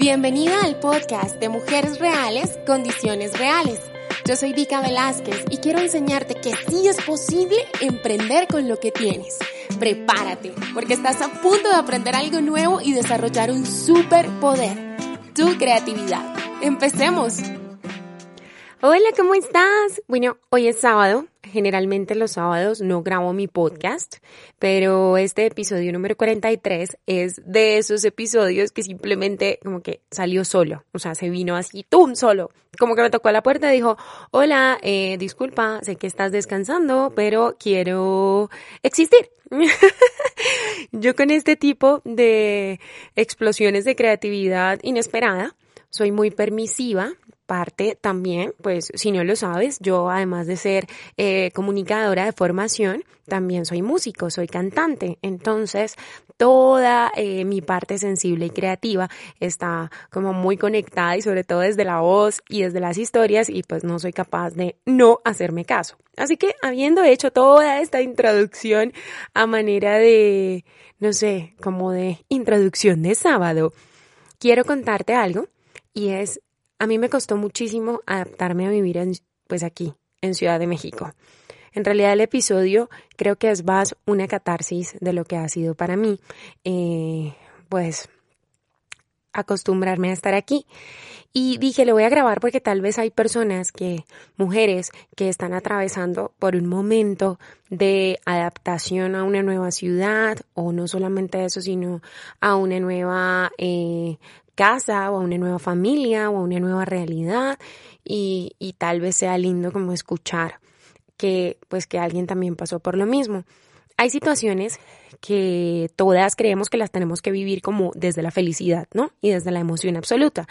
Bienvenida al podcast de Mujeres Reales, Condiciones Reales. Yo soy Vika Velázquez y quiero enseñarte que sí es posible emprender con lo que tienes. Prepárate, porque estás a punto de aprender algo nuevo y desarrollar un superpoder, tu creatividad. Empecemos. Hola, ¿cómo estás? Bueno, hoy es sábado. Generalmente los sábados no grabo mi podcast, pero este episodio número 43 es de esos episodios que simplemente como que salió solo. O sea, se vino así, ¡tum! solo. Como que me tocó a la puerta y dijo, hola, eh, disculpa, sé que estás descansando, pero quiero existir. Yo con este tipo de explosiones de creatividad inesperada, soy muy permisiva, parte también, pues si no lo sabes, yo además de ser eh, comunicadora de formación, también soy músico, soy cantante. Entonces, toda eh, mi parte sensible y creativa está como muy conectada y sobre todo desde la voz y desde las historias y pues no soy capaz de no hacerme caso. Así que habiendo hecho toda esta introducción a manera de, no sé, como de introducción de sábado, quiero contarte algo y es a mí me costó muchísimo adaptarme a vivir en, pues aquí, en Ciudad de México. En realidad el episodio creo que es más una catarsis de lo que ha sido para mí, eh, pues acostumbrarme a estar aquí. Y dije, lo voy a grabar porque tal vez hay personas que, mujeres, que están atravesando por un momento de adaptación a una nueva ciudad, o no solamente eso, sino a una nueva eh, casa o a una nueva familia o a una nueva realidad y, y tal vez sea lindo como escuchar que pues que alguien también pasó por lo mismo. Hay situaciones que todas creemos que las tenemos que vivir como desde la felicidad, ¿no? Y desde la emoción absoluta.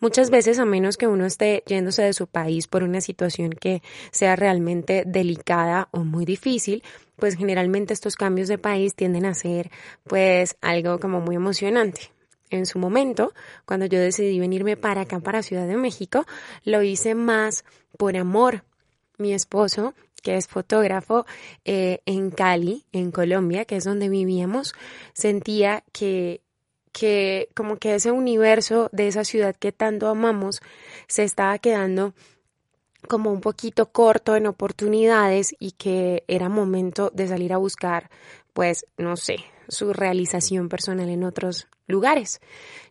Muchas veces, a menos que uno esté yéndose de su país por una situación que sea realmente delicada o muy difícil, pues generalmente estos cambios de país tienden a ser pues algo como muy emocionante en su momento, cuando yo decidí venirme para acá, para Ciudad de México, lo hice más por amor. Mi esposo, que es fotógrafo eh, en Cali, en Colombia, que es donde vivíamos, sentía que que como que ese universo de esa ciudad que tanto amamos se estaba quedando como un poquito corto en oportunidades y que era momento de salir a buscar, pues, no sé, su realización personal en otros lugares.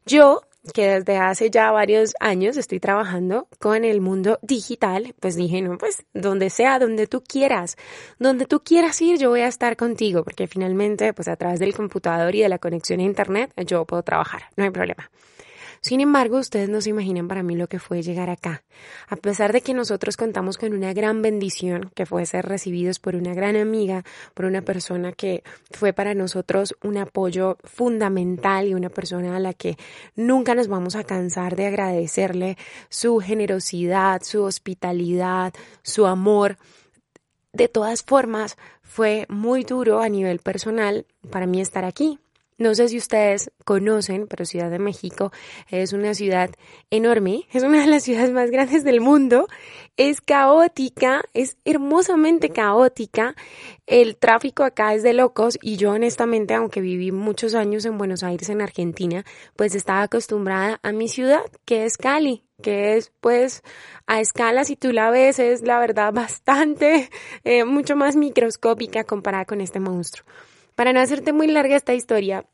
Yo, que desde hace ya varios años estoy trabajando con el mundo digital, pues dije, no, pues donde sea, donde tú quieras, donde tú quieras ir, yo voy a estar contigo, porque finalmente, pues a través del computador y de la conexión a Internet, yo puedo trabajar, no hay problema. Sin embargo, ustedes no se imaginan para mí lo que fue llegar acá. A pesar de que nosotros contamos con una gran bendición, que fue ser recibidos por una gran amiga, por una persona que fue para nosotros un apoyo fundamental y una persona a la que nunca nos vamos a cansar de agradecerle su generosidad, su hospitalidad, su amor. De todas formas, fue muy duro a nivel personal para mí estar aquí. No sé si ustedes conocen, pero Ciudad de México es una ciudad enorme, es una de las ciudades más grandes del mundo, es caótica, es hermosamente caótica, el tráfico acá es de locos y yo honestamente, aunque viví muchos años en Buenos Aires, en Argentina, pues estaba acostumbrada a mi ciudad, que es Cali, que es pues a escala, si tú la ves, es la verdad bastante, eh, mucho más microscópica comparada con este monstruo. Para no hacerte muy larga esta historia,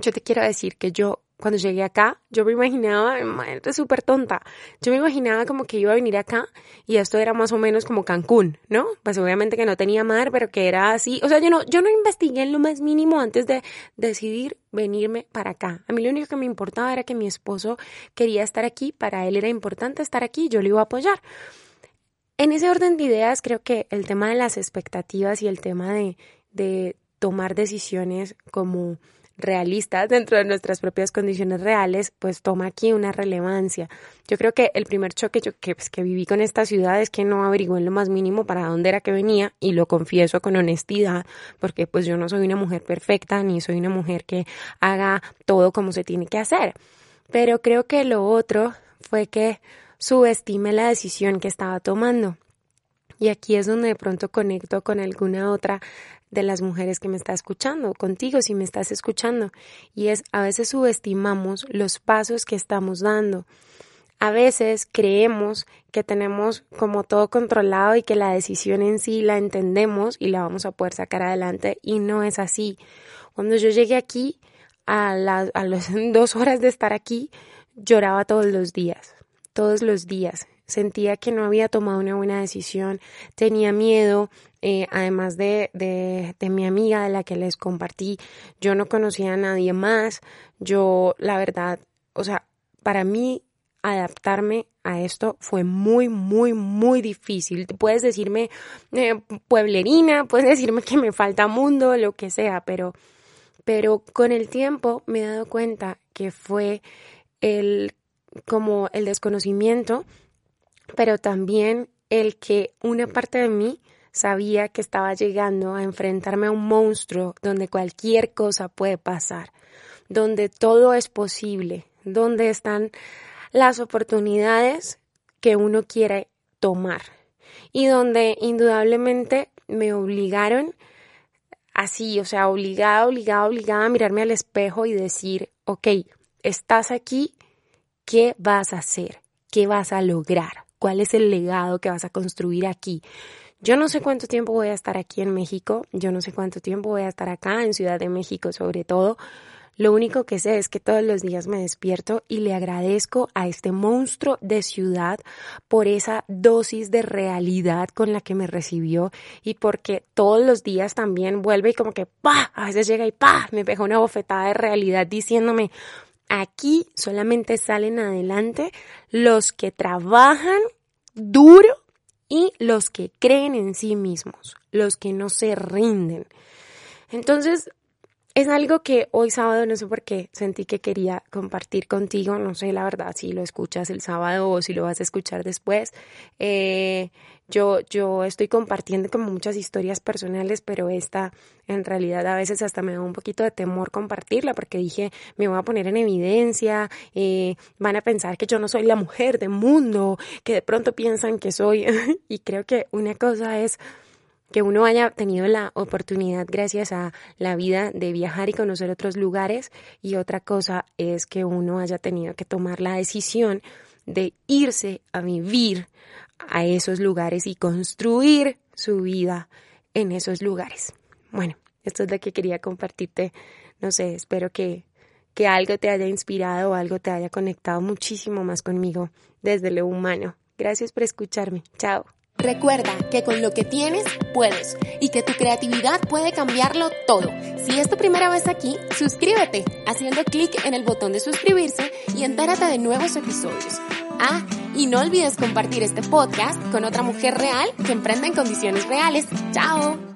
yo te quiero decir que yo cuando llegué acá, yo me imaginaba, es súper tonta, yo me imaginaba como que iba a venir acá y esto era más o menos como Cancún, ¿no? Pues obviamente que no tenía mar, pero que era así, o sea, yo no, yo no investigué en lo más mínimo antes de decidir venirme para acá. A mí lo único que me importaba era que mi esposo quería estar aquí, para él era importante estar aquí, yo lo iba a apoyar. En ese orden de ideas, creo que el tema de las expectativas y el tema de tomar decisiones como realistas dentro de nuestras propias condiciones reales, pues toma aquí una relevancia. Yo creo que el primer choque que, pues, que viví con esta ciudad es que no averigué en lo más mínimo para dónde era que venía y lo confieso con honestidad porque pues yo no soy una mujer perfecta ni soy una mujer que haga todo como se tiene que hacer. Pero creo que lo otro fue que subestime la decisión que estaba tomando. Y aquí es donde de pronto conecto con alguna otra de las mujeres que me está escuchando, contigo si me estás escuchando, y es a veces subestimamos los pasos que estamos dando. A veces creemos que tenemos como todo controlado y que la decisión en sí la entendemos y la vamos a poder sacar adelante y no es así. Cuando yo llegué aquí, a, las a las dos horas de estar aquí, lloraba todos los días, todos los días. Sentía que no había tomado una buena decisión, tenía miedo, eh, además de, de, de mi amiga de la que les compartí, yo no conocía a nadie más, yo la verdad, o sea, para mí adaptarme a esto fue muy, muy, muy difícil. Puedes decirme eh, pueblerina, puedes decirme que me falta mundo, lo que sea, pero, pero con el tiempo me he dado cuenta que fue el, como el desconocimiento, pero también el que una parte de mí sabía que estaba llegando a enfrentarme a un monstruo donde cualquier cosa puede pasar, donde todo es posible, donde están las oportunidades que uno quiere tomar y donde indudablemente me obligaron así, o sea, obligada, obligada, obligada a mirarme al espejo y decir, ok, estás aquí, ¿qué vas a hacer? ¿Qué vas a lograr? ¿Cuál es el legado que vas a construir aquí? Yo no sé cuánto tiempo voy a estar aquí en México, yo no sé cuánto tiempo voy a estar acá en Ciudad de México sobre todo, lo único que sé es que todos los días me despierto y le agradezco a este monstruo de ciudad por esa dosis de realidad con la que me recibió y porque todos los días también vuelve y como que pa, a veces llega y pa, me pega una bofetada de realidad diciéndome, aquí solamente salen adelante los que trabajan duro y los que creen en sí mismos, los que no se rinden. Entonces, es algo que hoy sábado, no sé por qué, sentí que quería compartir contigo. No sé la verdad si lo escuchas el sábado o si lo vas a escuchar después. Eh, yo, yo estoy compartiendo como muchas historias personales, pero esta en realidad a veces hasta me da un poquito de temor compartirla porque dije, me voy a poner en evidencia, eh, van a pensar que yo no soy la mujer del mundo, que de pronto piensan que soy. y creo que una cosa es que uno haya tenido la oportunidad gracias a la vida de viajar y conocer otros lugares y otra cosa es que uno haya tenido que tomar la decisión de irse a vivir a esos lugares y construir su vida en esos lugares. Bueno, esto es lo que quería compartirte. No sé, espero que, que algo te haya inspirado o algo te haya conectado muchísimo más conmigo desde lo humano. Gracias por escucharme. Chao. Recuerda que con lo que tienes puedes y que tu creatividad puede cambiarlo todo. Si es tu primera vez aquí, suscríbete haciendo clic en el botón de suscribirse y entérate de nuevos episodios. Ah, y no olvides compartir este podcast con otra mujer real que emprenda en condiciones reales. ¡Chao!